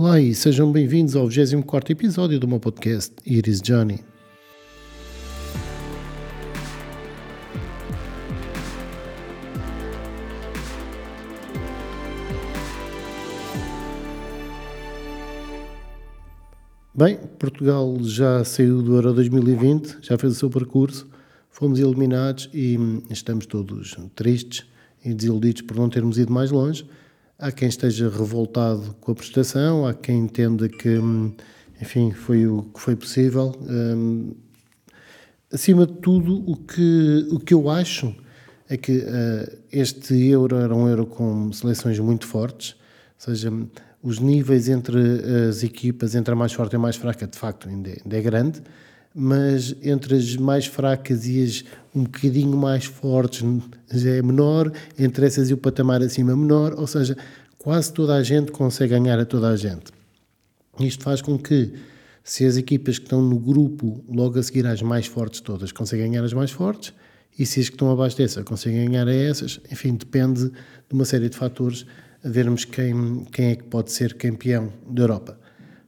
Olá e sejam bem-vindos ao 24 episódio do meu podcast Iris Johnny. Bem, Portugal já saiu do Euro 2020, já fez o seu percurso, fomos eliminados e estamos todos tristes e desiludidos por não termos ido mais longe Há quem esteja revoltado com a prestação, há quem entenda que, enfim, foi o que foi possível. Um, acima de tudo, o que, o que eu acho é que uh, este Euro era um Euro com seleções muito fortes, ou seja, os níveis entre as equipas, entre a mais forte e a mais fraca, de facto, ainda é, ainda é grande, mas entre as mais fracas e as um bocadinho mais fortes já é menor, entre essas e o patamar acima menor, ou seja, quase toda a gente consegue ganhar a toda a gente. Isto faz com que, se as equipas que estão no grupo, logo a seguir às mais fortes todas, conseguem ganhar as mais fortes, e se as que estão abaixo dessa conseguem ganhar a essas, enfim, depende de uma série de fatores a vermos quem, quem é que pode ser campeão da Europa.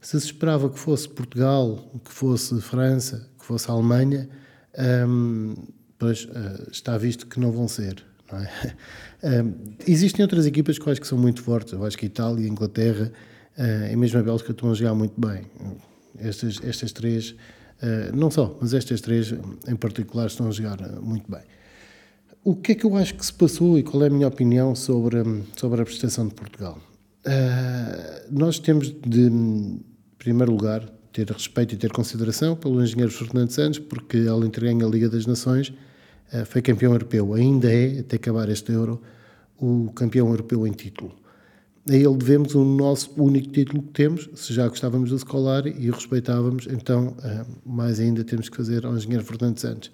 Se se esperava que fosse Portugal, que fosse França, que fosse Alemanha, hum, pois uh, está visto que não vão ser. Não é? hum, existem outras equipas que acho que são muito fortes. Eu acho que a Itália, a Inglaterra uh, e mesmo a Bélgica estão a jogar muito bem. Estas, estas três, uh, não só, mas estas três em particular estão a jogar muito bem. O que é que eu acho que se passou e qual é a minha opinião sobre, sobre a prestação de Portugal? nós temos de primeiro lugar, ter respeito e ter consideração pelo engenheiro Fernando Santos, porque ter ganho a Liga das Nações, eh, foi campeão europeu. Ainda é, até acabar este Euro, o campeão europeu em título. A ele devemos o nosso único título que temos, se já gostávamos do Scolari e o respeitávamos, então eh, mais ainda temos que fazer ao engenheiro Fernando Santos.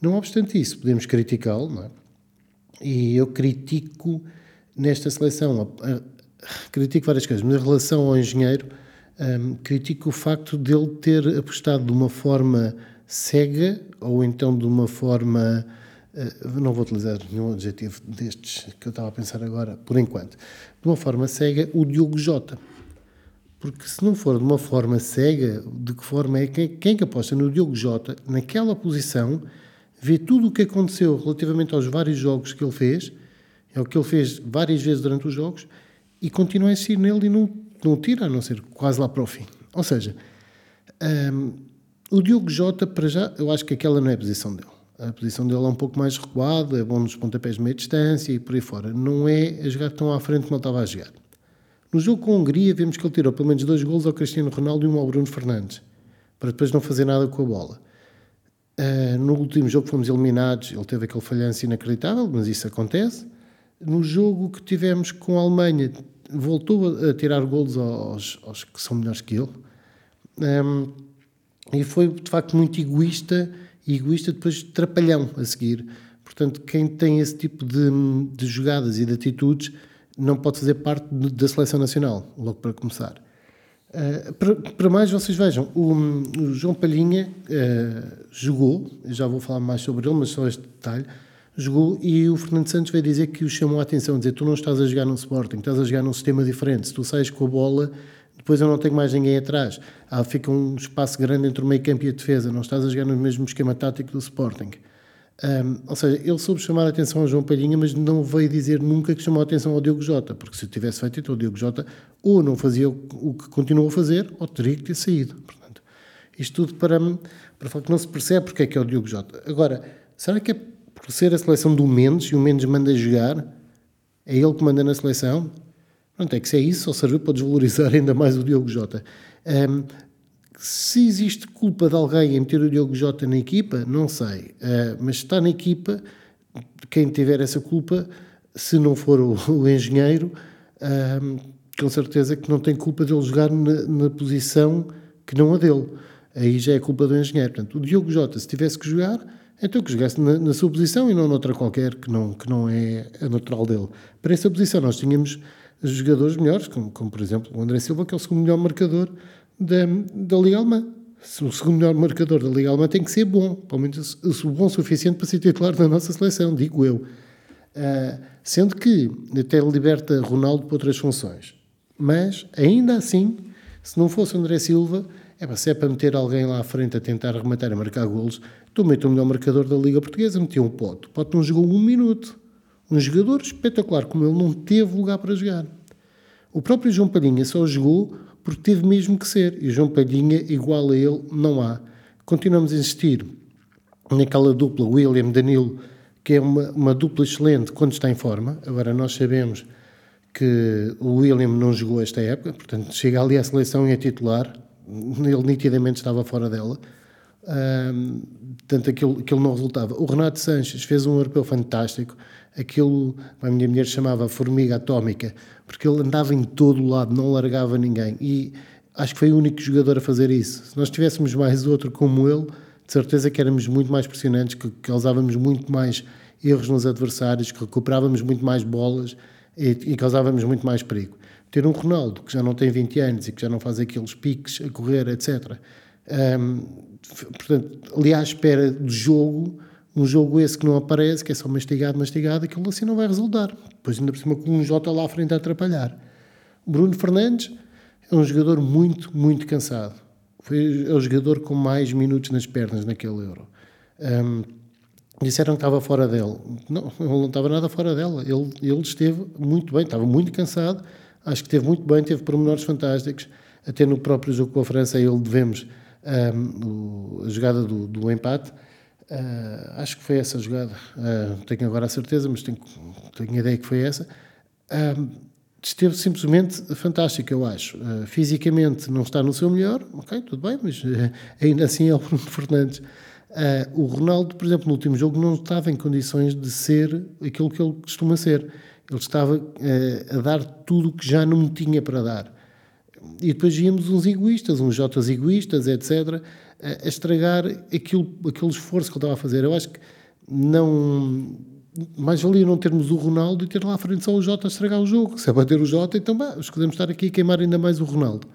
Não obstante isso, podemos criticá-lo, não é? E eu critico nesta seleção, critico várias coisas, mas em relação ao engenheiro, um, critico o facto dele ter apostado de uma forma cega ou então de uma forma. Uh, não vou utilizar nenhum adjetivo destes que eu estava a pensar agora, por enquanto. De uma forma cega, o Diogo Jota. Porque se não for de uma forma cega, de que forma é quem, quem é que aposta no Diogo Jota, naquela posição, vê tudo o que aconteceu relativamente aos vários jogos que ele fez, é o que ele fez várias vezes durante os jogos, e continua a insistir nele e não não tira, a não ser quase lá para o fim. Ou seja, um, o Diogo Jota, para já, eu acho que aquela não é a posição dele. A posição dele é um pouco mais recuado, é bom nos pontapés de meia distância e por aí fora. Não é a jogar tão à frente como ele estava a jogar. No jogo com a Hungria, vemos que ele tirou pelo menos dois golos ao Cristiano Ronaldo e um ao Bruno Fernandes, para depois não fazer nada com a bola. Uh, no último jogo fomos eliminados, ele teve aquele falhanço inacreditável, mas isso acontece. No jogo que tivemos com a Alemanha, voltou a tirar golos aos, aos que são melhores que ele. Um, e foi de facto muito egoísta e egoísta depois trapalhão a seguir. Portanto, quem tem esse tipo de, de jogadas e de atitudes não pode fazer parte da seleção nacional, logo para começar. Uh, para, para, mais, vocês vejam, o, o João Palhinha uh, jogou, já vou falar mais sobre ele, mas só este detalhe jogou e o Fernando Santos veio dizer que o chamou a atenção, dizer tu não estás a jogar num Sporting, estás a jogar num sistema diferente, se tu sais com a bola, depois eu não tenho mais ninguém atrás. Ah, fica um espaço grande entre o meio campo e a defesa, não estás a jogar no mesmo esquema tático do Sporting. Um, ou seja, ele soube chamar a atenção ao João Palhinha, mas não veio dizer nunca que chamou a atenção ao Diogo Jota, porque se tivesse feito então o Diogo Jota ou não fazia o que continuou a fazer, ou teria que ter saído. Portanto, isto tudo para, para falar que não se percebe porque é que é o Diogo Jota. Agora, será que é por ser a seleção do Mendes e o Mendes manda jogar, é ele que manda na seleção. Pronto, é que se é isso, só serviu para desvalorizar ainda mais o Diogo Jota. Um, se existe culpa de alguém em meter o Diogo Jota na equipa, não sei. Uh, mas está na equipa, quem tiver essa culpa, se não for o, o engenheiro, com certeza que não tem culpa de ele jogar na, na, posição que não a dele. Aí já é culpa do engenheiro. Portanto, o Diogo Jota, se tivesse que jogar, então que jogasse na, na, sua posição e não noutra qualquer que não, que não é a natural dele. Para essa posição nós tínhamos jogadores melhores, como, como por exemplo o André Silva, que é o segundo melhor marcador da, da Liga Alemã. O segundo melhor marcador da Liga Alemã tem que ser bom, pelo menos bom o suficiente para ser titular da nossa seleção, digo eu. Uh, sendo que até liberta Ronaldo para outras funções. Mas, ainda assim, se não fosse André Silva, é se é para meter alguém lá à frente a tentar rematar e marcar golos, tu metes o melhor marcador da Liga Portuguesa, metia um Pote. O Pote não jogou um minuto. Um jogador espetacular como ele não teve lugar para jogar. O próprio João Palhinha só jogou porque teve mesmo que ser. E o João Palhinha, igual a ele, não há. Continuamos a insistir naquela dupla William-Danilo, que é uma, uma dupla excelente quando está em forma. Agora, nós sabemos que o William não jogou esta época, portanto, chega ali à seleção e é titular. Ele nitidamente estava fora dela. Um, portanto, aquilo, aquilo não resultava. O Renato Sanches fez um europeu fantástico. Aquilo, a minha mulher chamava formiga atómica, porque ele andava em todo o lado, não largava ninguém. E acho que foi o único jogador a fazer isso. Se nós tivéssemos mais outro como ele, de certeza que éramos muito mais pressionantes, que causávamos muito mais erros nos adversários, que recuperávamos muito mais bolas e, e causávamos muito mais perigo. Ter um Ronaldo que já não tem 20 anos e que já não faz aqueles piques a correr, etc. Um, portanto, ali à espera do jogo, um jogo esse que não aparece, que é só mastigado, mastigado, aquilo assim não vai resultar. Depois, ainda por cima, com um Jota lá à frente a atrapalhar. Bruno Fernandes é um jogador muito, muito cansado. Foi é o jogador com mais minutos nas pernas naquele Euro. Um, disseram que estava fora dele. Não, ele não estava nada fora dela. Ele, ele esteve muito bem, estava muito cansado. Acho que esteve muito bem, teve pormenores fantásticos. Até no próprio jogo com a França, ele devemos um, a jogada do, do empate. Uh, acho que foi essa a jogada. Uh, tenho agora a certeza, mas tenho, tenho a ideia que foi essa. Uh, esteve simplesmente fantástico, eu acho. Uh, fisicamente não está no seu melhor, ok, tudo bem, mas ainda assim é o Bruno Fernandes. O Ronaldo, por exemplo, no último jogo não estava em condições de ser aquilo que ele costuma ser. Ele estava a dar tudo o que já não tinha para dar. E depois víamos uns egoístas, uns Jotas egoístas, etc., a estragar aquilo, aquele esforço que ele estava a fazer. Eu acho que não mais valia não termos o Ronaldo e ter lá à frente só o Jota a estragar o jogo. Se é para ter o Jota, então bah, escolhemos estar aqui a queimar ainda mais o Ronaldo.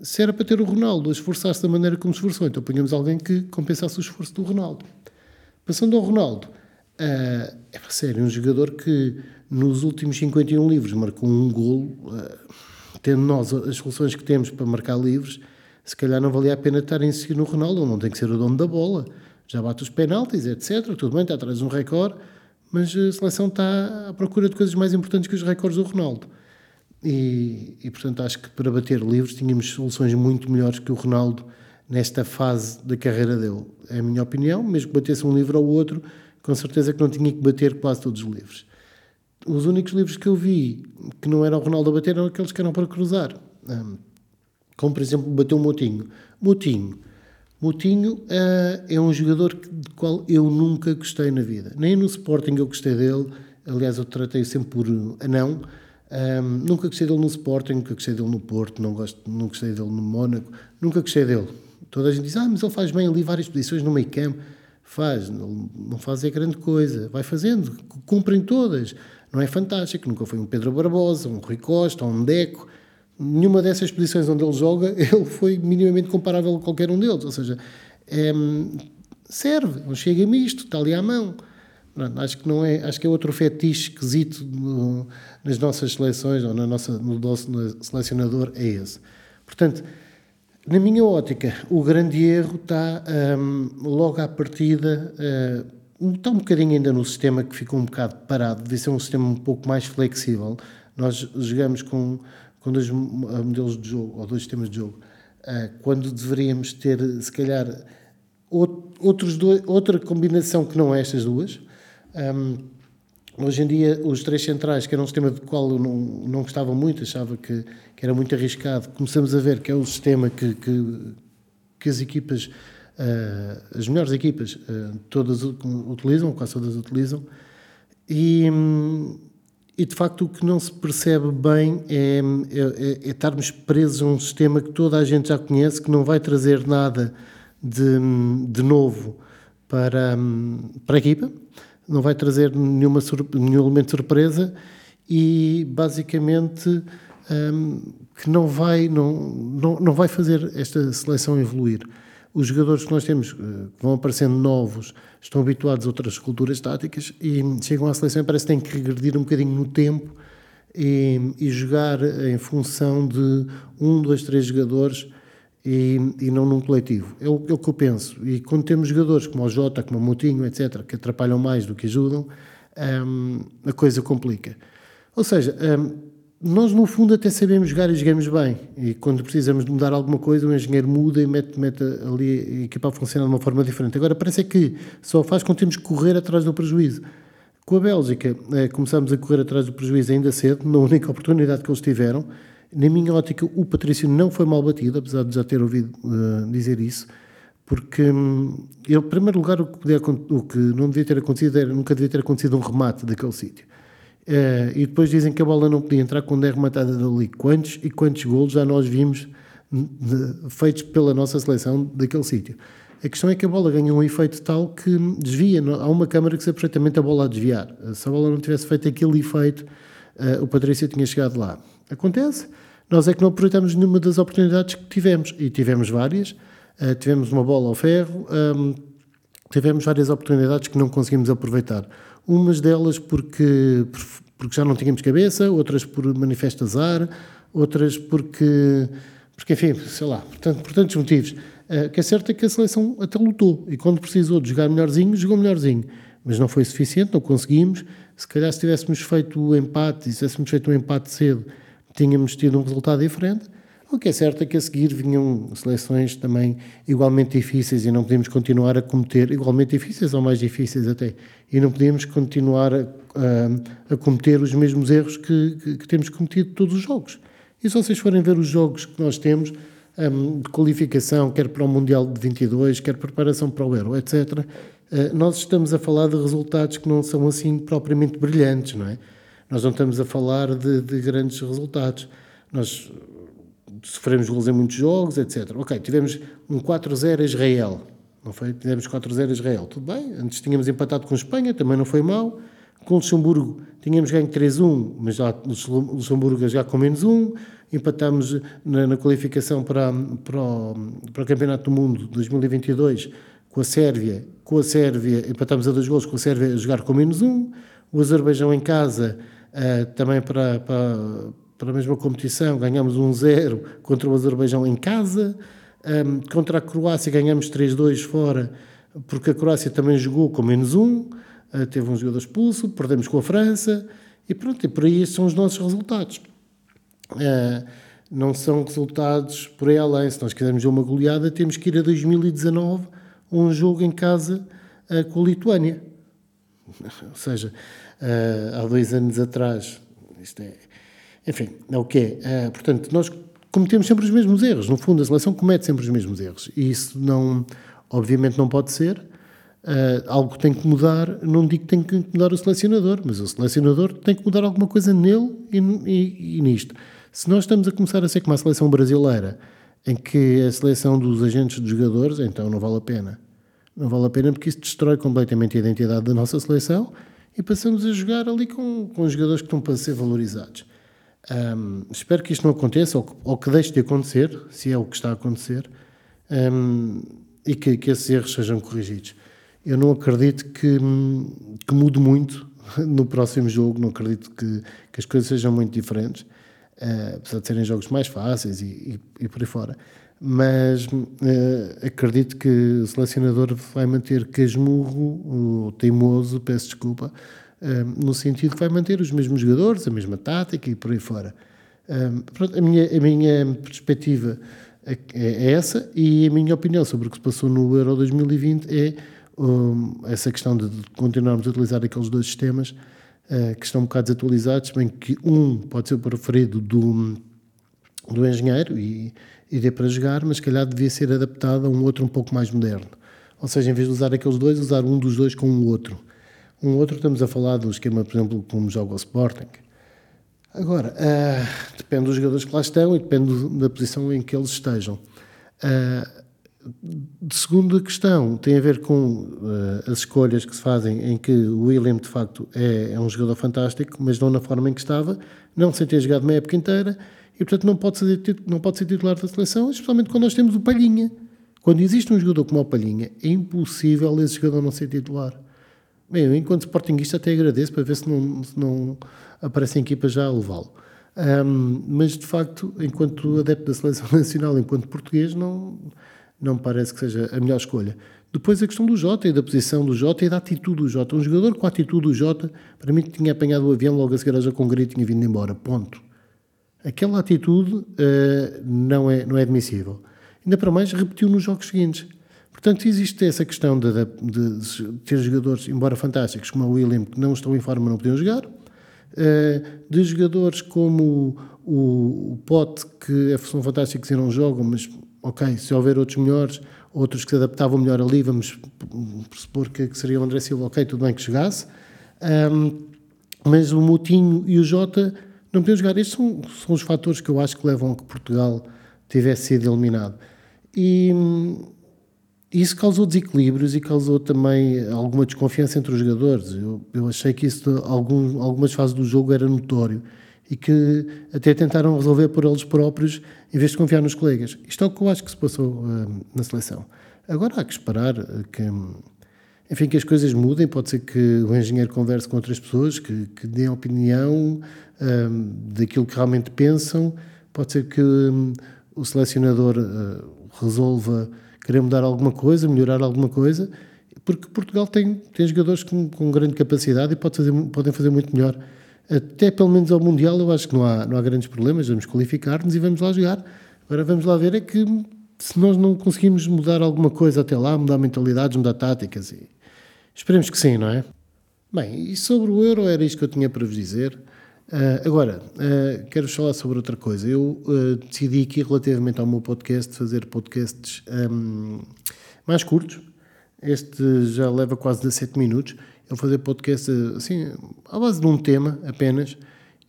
Se era para ter o Ronaldo a esforçar-se da maneira como esforçou, então punhamos alguém que compensasse o esforço do Ronaldo. Passando ao Ronaldo, uh, é sério, um jogador que nos últimos 51 livros marcou um golo, uh, tendo nós as soluções que temos para marcar livros, se calhar não valia a pena estar a insistir no Ronaldo, não tem que ser o dono da bola, já bate os penaltis, etc. Tudo bem, está atrás de um recorde, mas a seleção está à procura de coisas mais importantes que os recordes do Ronaldo. E, e, portanto, acho que para bater livros tínhamos soluções muito melhores que o Ronaldo nesta fase da carreira dele. É a minha opinião, mesmo que batesse um livro ou outro, com certeza que não tinha que bater quase todos os livros. Os únicos livros que eu vi que não era o Ronaldo a bater eram aqueles que eram para cruzar. como, por exemplo, bateu o Motinho. Motinho Moutinho uh, é um jogador de qual eu nunca gostei na vida. Nem no Sporting eu gostei dele. Aliás, eu tratei sempre por anão. Um, nunca gostei dele no Sporting, nunca gostei dele no Porto, não, gosto, não gostei dele no Mónaco, nunca gostei dele. Toda a gente diz, ah, mas ele faz bem ali várias posições no meio campo. Faz, não, não faz é grande coisa. Vai fazendo, cumprem todas. Não é fantástico, nunca foi um Pedro Barbosa, um Rui Costa, um Deco nenhuma dessas posições onde ele joga, ele foi minimamente comparável a qualquer um deles. Ou seja, é, serve, um chega misto, está ali à mão. acho que não é, acho que é outro fetiche esquisito no, nas nossas seleções ou na nossa, no nosso selecionador é esse. Portanto, na minha ótica, o grande erro está um, logo à partida, uh, está um bocadinho ainda no sistema que ficou um bocado parado, devia ser um sistema um pouco mais flexível. Nós jogamos com com dois modelos de jogo, ou dois sistemas de jogo, uh, quando deveríamos ter, se calhar, outros dois, outra combinação que não é estas duas. Um, hoje em dia, os três centrais, que era um sistema do qual eu não, não gostava muito, achava que, que era muito arriscado, começamos a ver que é o sistema que, que, que as equipas, uh, as melhores equipas, uh, todas utilizam, quase todas utilizam, e, e de facto o que não se percebe bem é, é, é, estarmos presos a um sistema que toda a gente já conhece, que não vai trazer nada de, de novo para, para a equipa, não vai trazer nenhuma, nenhum elemento de surpresa e basicamente um, que não vai, não, não, não vai fazer esta seleção evoluir os jogadores que nós temos, eh, que vão aparecendo novos, estão habituados a outras culturas táticas e chegam à seleção e parece que têm que regredir um bocadinho no tempo e, e jogar em função de um, dois, três jogadores e, e, não num coletivo. É o, é o, que eu penso. E quando temos jogadores como o Jota, como o Moutinho, etc., que atrapalham mais do que ajudam, um, a coisa complica. Ou seja, um, nós no fundo até sabemos jogar e jogamos bem. E quando precisamos de mudar alguma coisa, o engenheiro muda e mete, mete ali a equipa a funcionar de uma forma diferente. Agora parece que só faz quando temos que correr atrás do prejuízo. Com a Bélgica, eh, começámos a correr atrás do prejuízo ainda cedo, na única oportunidade que eles tiveram. Na minha ótica, o Patrício não foi mal batido, apesar de já ter ouvido uh, dizer isso, porque, hum, em primeiro lugar, o que, podia, o que, não devia ter acontecido era nunca devia ter acontecido um remate daquele sítio. Uh, e depois dizem que a bola não podia entrar quando é rematada dali. Quantos e quantos golos já nós vimos de, feitos pela nossa seleção daquele sítio? A questão é que a bola ganha um efeito tal que desvia. Há uma câmara que sabe perfeitamente a bola a desviar. Se a bola não tivesse feito aquele efeito, uh, o Patrício tinha chegado lá. Acontece. Nós é que não aproveitamos nenhuma das oportunidades que tivemos. E tivemos várias. Uh, tivemos uma bola ao ferro. Um, tivemos várias oportunidades que não conseguimos aproveitar. Umas delas porque, porque já não tínhamos cabeça, outras por manifesto azar, outras porque, porque enfim, sei lá, por, por tantos motivos. Uh, que é certo é que a seleção até lutou e quando precisou de jogar melhorzinho, jogou melhorzinho. Mas não foi suficiente, não conseguimos. Se calhar se tivéssemos feito o empate, se tivéssemos feito um empate cedo, tínhamos tido um resultado diferente. O que é certo é que a seguir vinham seleções também igualmente difíceis e não podíamos continuar a cometer, igualmente difíceis ou mais difíceis até, e não podíamos continuar a, a, a cometer os mesmos erros que, que, que, temos cometido todos os jogos. E se vocês forem ver os jogos que nós temos, um, de qualificação, quer para o Mundial de 22, quer preparação para o Euro, etc., uh, eh, nós estamos a falar de resultados que não são assim propriamente brilhantes, não é? Nós não estamos a falar de, de grandes resultados. Nós sofremos gols em muitos jogos, etc. Ok, tivemos um 4-0 a Israel, não foi? Tivemos 4-0 a Israel, tudo bem. Antes tínhamos empatado com Espanha, também não foi mal. Com Luxemburgo tínhamos ganho 3-1, mas já Luxemburgo já com menos 1 empatámos na, na qualificação para, para, o, para o Campeonato do Mundo 2022 com a Sérvia, com a Sérvia empatámos a dois gols, com a Sérvia a jogar com menos um, o Azerbaijão em casa uh, também para, para, para a mesma competição ganhámos 1-0 contra o Azerbaijão em casa, um, contra a Croácia ganhámos 3-2 fora, porque a Croácia também jogou com menos um, uh, teve um jogador expulso, perdemos com a França, e pronto, e por aí são os nossos resultados. Uh, não são resultados por aí além. Se nós quisermos uma goleada, temos que ir a 2019, um jogo em casa uh, com a Lituânia. Ou seja, há dois anos atrás. Isto é, enfim, é o que é. portanto, nós cometemos sempre os mesmos erros. No fundo, a seleção comete sempre os mesmos erros. E isso, não, obviamente, não pode ser. algo tem que mudar. Não digo que tem que mudar o selecionador, mas o selecionador tem que mudar alguma coisa nele e, e, e nisto. Se nós estamos a começar a ser como a seleção brasileira, em que a seleção dos agentes dos jogadores, então não vale a pena. Não vale a pena porque isso destrói completamente a identidade da nossa seleção e passamos a jogar ali com, com jogadores que estão para ser valorizados. Um, espero que isto não aconteça ou que, ou que, deixe de acontecer, se é o que está a acontecer, um, e que, que, esses erros sejam corrigidos. Eu não acredito que, que mude muito no próximo jogo, não acredito que, que as coisas sejam muito diferentes uh, apesar de serem jogos mais fáceis e, e, e por aí fora. Mas uh, acredito que o selecionador vai manter casmurro, o teimoso, peço desculpa, no sentido que vai manter os mesmos jogadores, a mesma tática e por aí fora. Pronto, a, minha, a minha perspectiva é, é essa e a minha opinião sobre o que se passou no Euro 2020 é um, essa questão de continuarmos a utilizar aqueles dois sistemas uh, que estão um bocado desatualizados, bem que um pode ser o preferido do, do engenheiro e, e dê para jogar, mas calhar devia ser adaptado a um outro um pouco mais moderno. Ou seja, em vez de usar aqueles dois, usar um dos dois com o outro. Um outro, estamos a falar do esquema, por exemplo, como joga o Sporting. Agora, uh, depende dos jogadores que lá estão e depende da posição em que eles estejam. Uh, de segunda questão tem a ver com uh, as escolhas que se fazem, em que o William de facto é, é, um jogador fantástico, mas não na forma em que estava, não sem ter jogado uma época inteira e portanto não pode, ser, não pode ser titular da seleção, especialmente quando nós temos o Palhinha. Quando existe um jogador como o Palhinha, é impossível esse jogador não ser titular. Bem, eu, enquanto Sportingista até agradeço para ver se não, se não aparecem equipas já a levá-lo. Um, mas, de facto, enquanto adepto da Seleção Nacional, enquanto português, não, não parece que seja a melhor escolha. Depois a questão do Jota e da posição do Jota e da atitude do Jota. Um jogador com a atitude do Jota, para mim, tinha apanhado o avião logo a seguir a com e tinha vindo embora. Ponto. Aquela atitude uh, não, é, não é admissível. Ainda para mais, repetiu nos jogos seguintes. Portanto, existe essa questão de, de, de ter jogadores, embora fantásticos, como o William, que não estão em forma, não podiam jogar. Uh, de jogadores como o, o Pote, que são fantásticos e não jogam, mas ok, se houver outros melhores, outros que se adaptavam melhor ali, vamos supor que, que seria o André Silva, ok, tudo bem que chegasse. Um, mas o Moutinho e o Jota não podiam jogar. Estes são, são os fatores que eu acho que levam a que Portugal tivesse sido eliminado. E isso causou desequilíbrios e causou também alguma desconfiança entre os jogadores. Eu, eu achei que isso, algum, algumas fases do jogo, era notório e que até tentaram resolver por eles próprios em vez de confiar nos colegas. Isto é o que eu acho que se passou uh, na seleção. Agora há que esperar que, enfim, que as coisas mudem. Pode ser que o engenheiro converse com outras pessoas, que, que deem opinião um, daquilo que realmente pensam. Pode ser que um, o selecionador uh, resolva querer mudar alguma coisa, melhorar alguma coisa, porque Portugal tem, tem jogadores com, com grande capacidade e pode fazer, podem fazer muito melhor. Até pelo menos ao Mundial, eu acho que não há, não há grandes problemas, vamos qualificar-nos e vamos lá jogar. Agora vamos lá ver é que se nós não conseguimos mudar alguma coisa até lá, mudar mentalidades, mudar táticas, e esperemos que sim, não é? Bem, e sobre o Euro era isto que eu tinha para vos dizer. Uh, agora, uh, quero falar sobre outra coisa. Eu uh, decidi aqui, relativamente ao meu podcast, fazer podcasts um, mais curtos. Este já leva quase 17 minutos. Eu vou fazer podcast assim, à base de um tema apenas.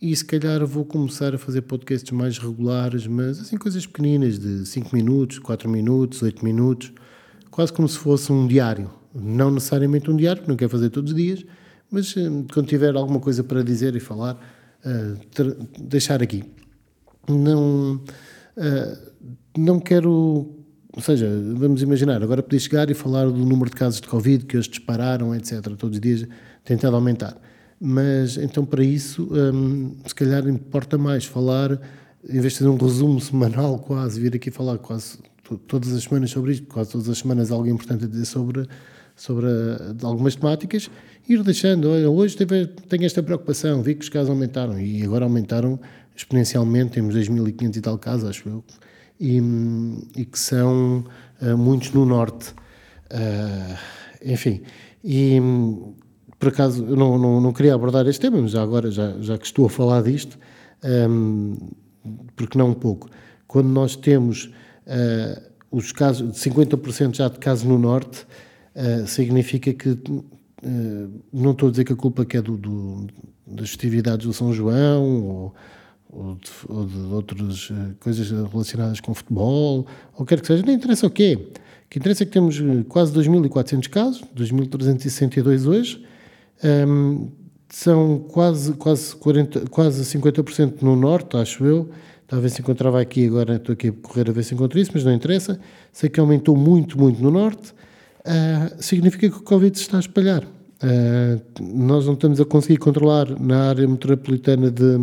E se calhar vou começar a fazer podcasts mais regulares, mas assim coisas pequeninas, de 5 minutos, 4 minutos, 8 minutos, quase como se fosse um diário. Não necessariamente um diário, porque não quero fazer todos os dias, mas quando tiver alguma coisa para dizer e falar deixar aqui. Não, uh, não quero. Ou seja, vamos imaginar, agora podia chegar e falar do número de casos de Covid que hoje dispararam, etc. Todos os dias tentado aumentar. Mas então, para isso, um, se calhar importa mais falar, em vez de fazer um resumo semanal, quase, vir aqui falar quase todas as semanas sobre isto, quase todas as semanas algo importante a dizer sobre, sobre a, algumas temáticas ir deixando, olha, hoje teve, tenho esta preocupação, vi que os casos aumentaram e agora aumentaram exponencialmente, temos 2.500 e tal casos, acho eu, e, e que são uh, muitos no norte. Uh, enfim, e por acaso eu não, não, não, queria abordar este tema, mas já agora, já, já que estou a falar disto, um, porque não um pouco, quando nós temos uh, os casos, 50% já de casos no norte, significa que eh, não estou a dizer que a culpa que é do, do das festividades do São João ou, ou, de, ou de, outras eh, coisas relacionadas com futebol, ou quer que seja, nem interessa o quê. O que interessa é que temos eh, quase 2.400 casos, 2.362 hoje, um, ehm, são quase, quase, 40, quase 50% no norte, acho eu. Talvez se encontrava aqui, agora estou aqui a correr a ver se encontro isso, mas não interessa. Sei que aumentou muito, muito no norte. Uh, significa que o Covid se está a espalhar. Uh, nós não estamos a conseguir controlar na área metropolitana de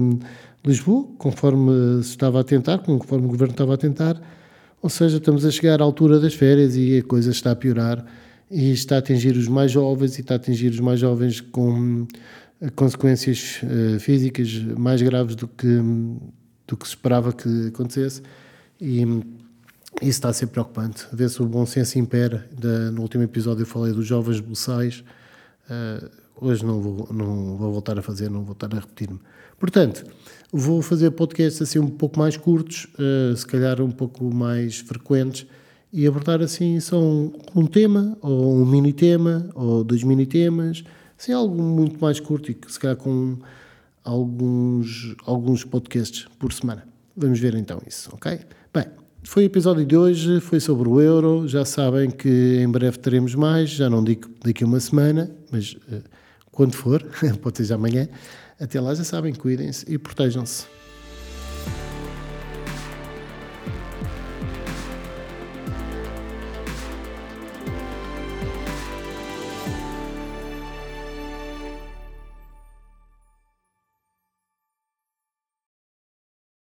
Lisboa, conforme se estava a tentar, conforme o governo estava a tentar, ou seja, estamos a chegar à altura das férias e a coisa está a piorar e está a atingir os mais jovens e está a atingir os mais jovens com consequências uh, físicas mais graves do que, do que se esperava que acontecesse. E, isso está a ser preocupante. Ver se o bom senso impera. No último episódio eu falei dos jovens buçais. Uh, hoje não vou, não vou voltar a fazer, não vou voltar a repetir-me. Portanto, vou fazer podcasts assim um pouco mais curtos, uh, se calhar um pouco mais frequentes, e abordar assim só um, um tema, ou um mini tema, ou dois mini temas, assim algo muito mais curto e se calhar com alguns, alguns podcasts por semana. Vamos ver então isso, ok? Foi o episódio de hoje, foi sobre o euro. Já sabem que em breve teremos mais, já não digo daqui a uma semana, mas uh, quando for, pode ser amanhã. Até lá já sabem, cuidem-se e protejam-se.